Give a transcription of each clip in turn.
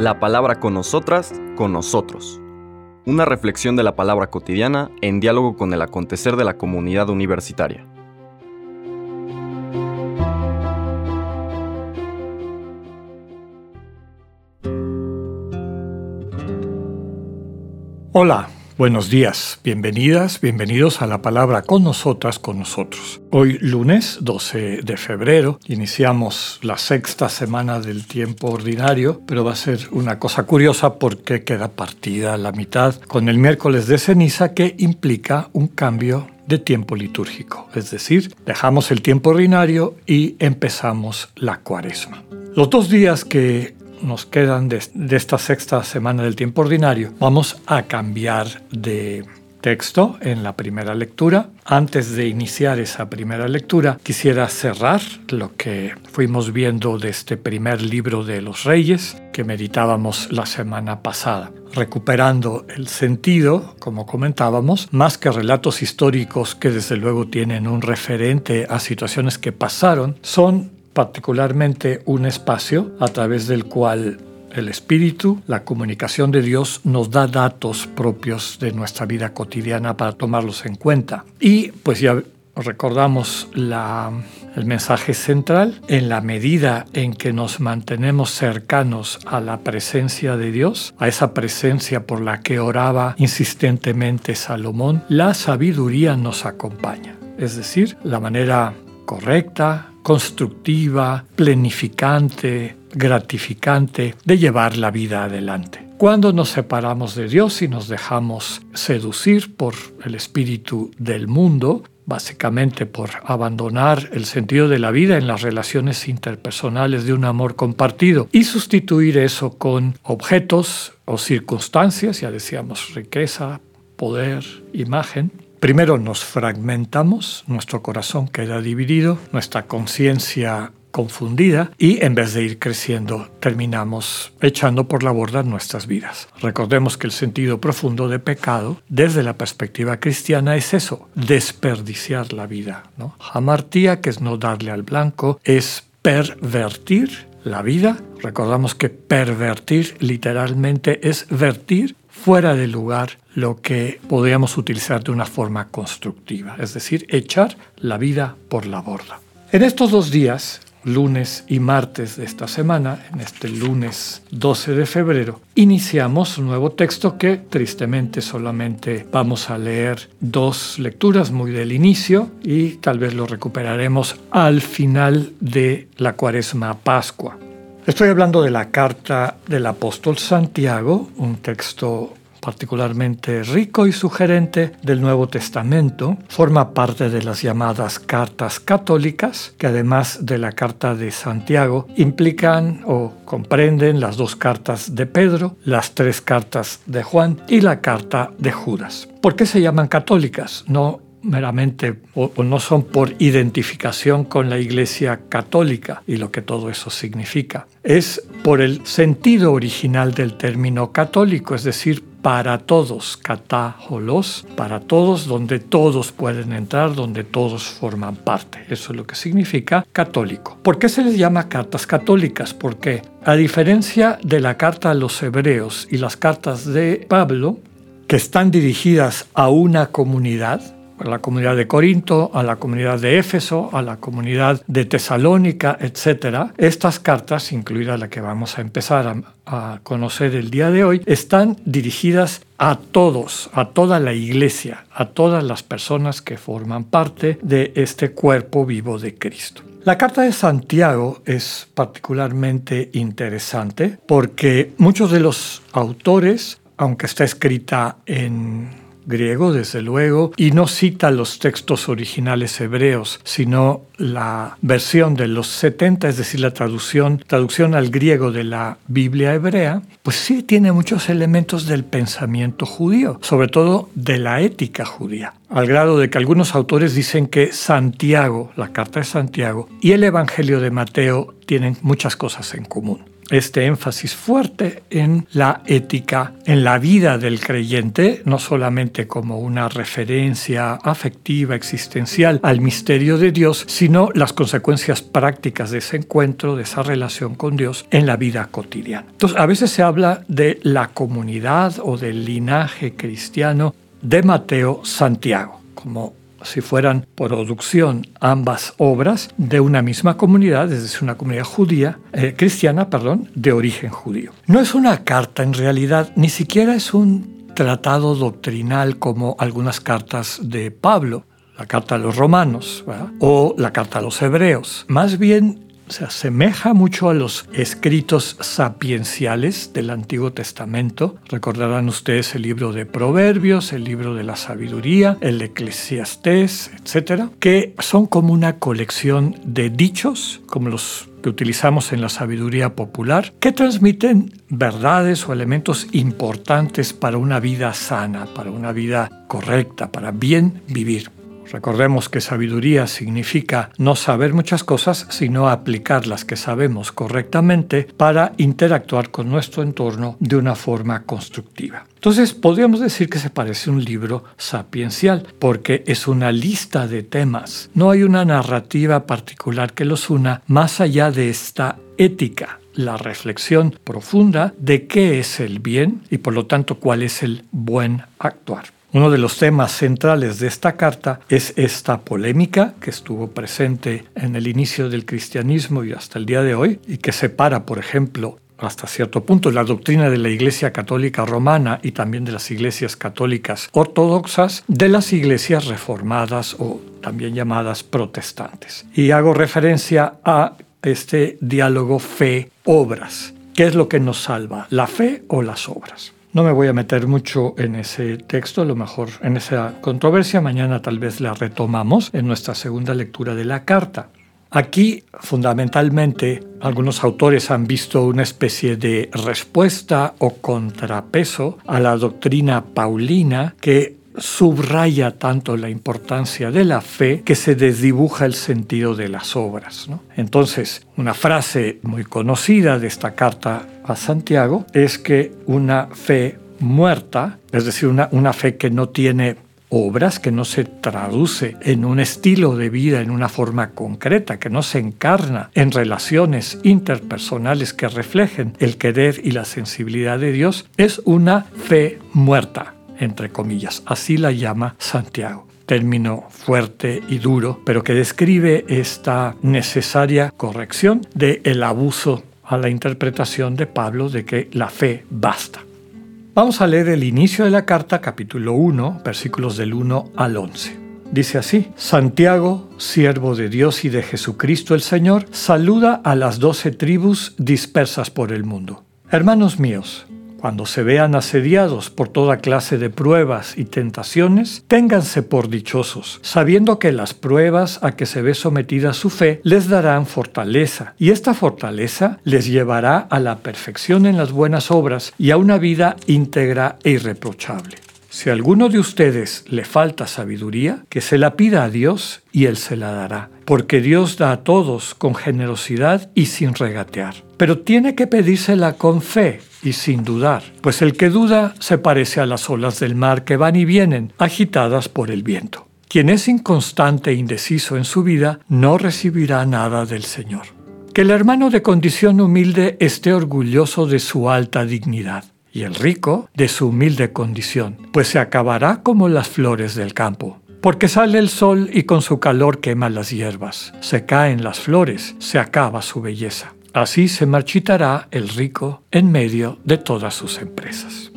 La palabra con nosotras, con nosotros. Una reflexión de la palabra cotidiana en diálogo con el acontecer de la comunidad universitaria. Hola, buenos días, bienvenidas, bienvenidos a la palabra con nosotras, con nosotros. Hoy lunes 12 de febrero iniciamos la sexta semana del tiempo ordinario, pero va a ser una cosa curiosa porque queda partida la mitad con el miércoles de ceniza que implica un cambio de tiempo litúrgico, es decir, dejamos el tiempo ordinario y empezamos la cuaresma. Los dos días que nos quedan de, esta sexta semana del tiempo ordinario, vamos a cambiar de texto en la primera lectura. Antes de iniciar esa primera lectura, quisiera cerrar lo que fuimos viendo de este primer libro de los reyes que meditábamos la semana pasada, recuperando el sentido, como comentábamos, más que relatos históricos que desde luego tienen un referente a situaciones que pasaron, son particularmente un espacio a través del cual el Espíritu, la comunicación de Dios, nos da datos propios de nuestra vida cotidiana para tomarlos en cuenta. Y pues ya recordamos la, el mensaje central, en la medida en que nos mantenemos cercanos a la presencia de Dios, a esa presencia por la que oraba insistentemente Salomón, la sabiduría nos acompaña. Es decir, la manera correcta, constructiva, planificante, gratificante de llevar la vida adelante. Cuando nos separamos de Dios y nos dejamos seducir por el espíritu del mundo, básicamente por abandonar el sentido de la vida en las relaciones interpersonales de un amor compartido y sustituir eso con objetos o circunstancias, ya decíamos riqueza, poder, imagen, Primero nos fragmentamos, nuestro corazón queda dividido, nuestra conciencia confundida y en vez de ir creciendo terminamos echando por la borda nuestras vidas. Recordemos que el sentido profundo de pecado desde la perspectiva cristiana es eso, desperdiciar la vida. ¿no? Hamartía, que es no darle al blanco, es pervertir la vida. Recordamos que pervertir literalmente es vertir fuera de lugar lo que podríamos utilizar de una forma constructiva, es decir, echar la vida por la borda. En estos dos días, lunes y martes de esta semana, en este lunes 12 de febrero, iniciamos un nuevo texto que tristemente solamente vamos a leer dos lecturas muy del inicio y tal vez lo recuperaremos al final de la cuaresma Pascua. Estoy hablando de la carta del apóstol Santiago, un texto particularmente rico y sugerente del Nuevo Testamento, forma parte de las llamadas cartas católicas, que además de la carta de Santiago implican o comprenden las dos cartas de Pedro, las tres cartas de Juan y la carta de Judas. ¿Por qué se llaman católicas? No meramente o, no son por identificación con la Iglesia católica y lo que todo eso significa. Es por el sentido original del término católico, es decir, para todos, catáholos, para todos, donde todos pueden entrar, donde todos forman parte. Eso es lo que significa católico. ¿Por qué se les llama cartas católicas? Porque a diferencia de la carta a los hebreos y las cartas de Pablo, que están dirigidas a una comunidad, a la comunidad de Corinto, a la comunidad de Éfeso, a la comunidad de Tesalónica, etc. Estas cartas, incluida la que vamos a empezar a, a, conocer el día de hoy, están dirigidas a todos, a toda la iglesia, a todas las personas que forman parte de este cuerpo vivo de Cristo. La carta de Santiago es particularmente interesante porque muchos de los autores, aunque está escrita en griego, desde luego, y no cita los textos originales hebreos, sino la versión de los 70, es decir, la traducción, traducción al griego de la Biblia hebrea, pues sí tiene muchos elementos del pensamiento judío, sobre todo de la ética judía, al grado de que algunos autores dicen que Santiago, la carta de Santiago, y el Evangelio de Mateo tienen muchas cosas en común. Este énfasis fuerte en la ética, en la vida del creyente, no solamente como una referencia afectiva, existencial al misterio de Dios, sino las consecuencias prácticas de ese encuentro, de esa relación con Dios en la vida cotidiana. Entonces, a veces se habla de la comunidad o del linaje cristiano de Mateo Santiago, como si fueran producción ambas obras de una misma comunidad, es decir, una comunidad judía, eh, cristiana, perdón, de origen judío. No es una carta en realidad, ni siquiera es un tratado doctrinal como algunas cartas de Pablo, la carta a los romanos o la carta a los hebreos. Más bien se asemeja mucho a los escritos sapienciales del Antiguo Testamento. Recordarán ustedes el libro de Proverbios, el libro de la sabiduría, el Eclesiastés, etcétera, que son como una colección de dichos, como los que utilizamos en la sabiduría popular, que transmiten verdades o elementos importantes para una vida sana, para una vida correcta, para bien vivir. Recordemos que sabiduría significa no saber muchas cosas, sino aplicar las que sabemos correctamente para interactuar con nuestro entorno de una forma constructiva. Entonces, podríamos decir que se parece a un libro sapiencial, porque es una lista de temas. No hay una narrativa particular que los una más allá de esta ética, la reflexión profunda de qué es el bien y por lo tanto cuál es el buen actuar. Uno de los temas centrales de esta carta es esta polémica que estuvo presente en el inicio del cristianismo y hasta el día de hoy y que separa, por ejemplo, hasta cierto punto la doctrina de la Iglesia Católica Romana y también de las iglesias católicas ortodoxas de las iglesias reformadas o también llamadas protestantes. Y hago referencia a este diálogo fe-obras. ¿Qué es lo que nos salva, la fe o las obras? No me voy a meter mucho en ese texto, a lo mejor en esa controversia. Mañana tal vez la retomamos en nuestra segunda lectura de la carta. Aquí, fundamentalmente, algunos autores han visto una especie de respuesta o contrapeso a la doctrina paulina que subraya tanto la importancia de la fe que se desdibuja el sentido de las obras. Entonces, una frase muy conocida de esta carta a Santiago es que una fe muerta, es decir, una, fe que no tiene obras, que no se traduce en un estilo de vida, en una forma concreta, que no se encarna en relaciones interpersonales que reflejen el querer y la sensibilidad de Dios, es una fe muerta entre comillas. Así la llama Santiago término fuerte y duro, pero que describe esta necesaria corrección del el abuso a la interpretación de Pablo de que la fe basta. Vamos a leer el inicio de la carta, capítulo 1, versículos del 1 al 11. Dice así, Santiago, siervo de Dios y de Jesucristo el Señor, saluda a las doce tribus dispersas por el mundo. Hermanos míos, cuando se vean asediados por toda clase de pruebas y tentaciones, ténganse por dichosos, sabiendo que las pruebas a que se ve sometida su fe les darán fortaleza, y esta fortaleza les llevará a la perfección en las buenas obras y a una vida íntegra e irreprochable. Si a alguno de ustedes le falta sabiduría, que se la pida a Dios y Él se la dará, porque Dios da a todos con generosidad y sin regatear. Pero tiene que pedírsela con fe y sin dudar, pues el que duda se parece a las olas del mar que van y vienen, agitadas por el viento. Quien es inconstante e indeciso en su vida no recibirá nada del Señor. Que el hermano de condición humilde esté orgulloso de su alta dignidad y el rico de su humilde condición, pues se acabará como las flores del campo. Porque sale el sol y con su calor quema las hierbas, se caen las flores, se acaba su belleza. Así se marchitará el rico en medio de todas sus empresas.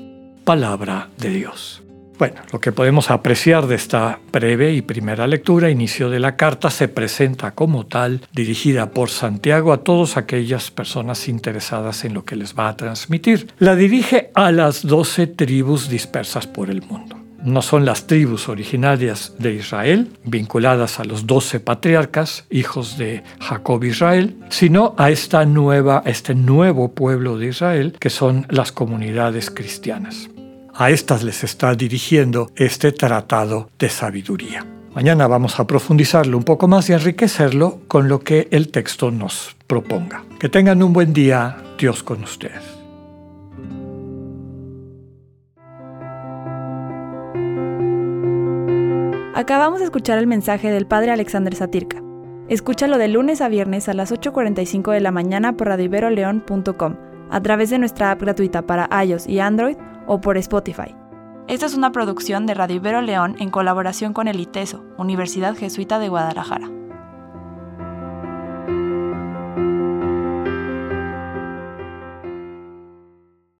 Palabra de Dios. Bueno, lo que podemos apreciar de esta breve y primera lectura, inicio de la carta, se presenta como tal, dirigida por Santiago a todas aquellas personas interesadas en lo que les va a transmitir. La dirige a las doce tribus dispersas por el mundo no son las tribus originarias de Israel, vinculadas a los doce patriarcas, hijos de Jacob Israel, sino a esta nueva, este nuevo pueblo de Israel, que son las comunidades cristianas. A estas les está dirigiendo este tratado de sabiduría. Mañana vamos a profundizarlo un poco más y enriquecerlo con lo que el texto nos proponga. Que tengan un buen día Dios con ustedes. Acabamos de escuchar el mensaje del Padre Alexander Satirka. Escúchalo de lunes a viernes a las 8.45 de la mañana por radioiberoleón.com, a través de nuestra app gratuita para iOS y Android o por Spotify. Esta es una producción de Radio Ibero León en colaboración con el ITESO, Universidad Jesuita de Guadalajara.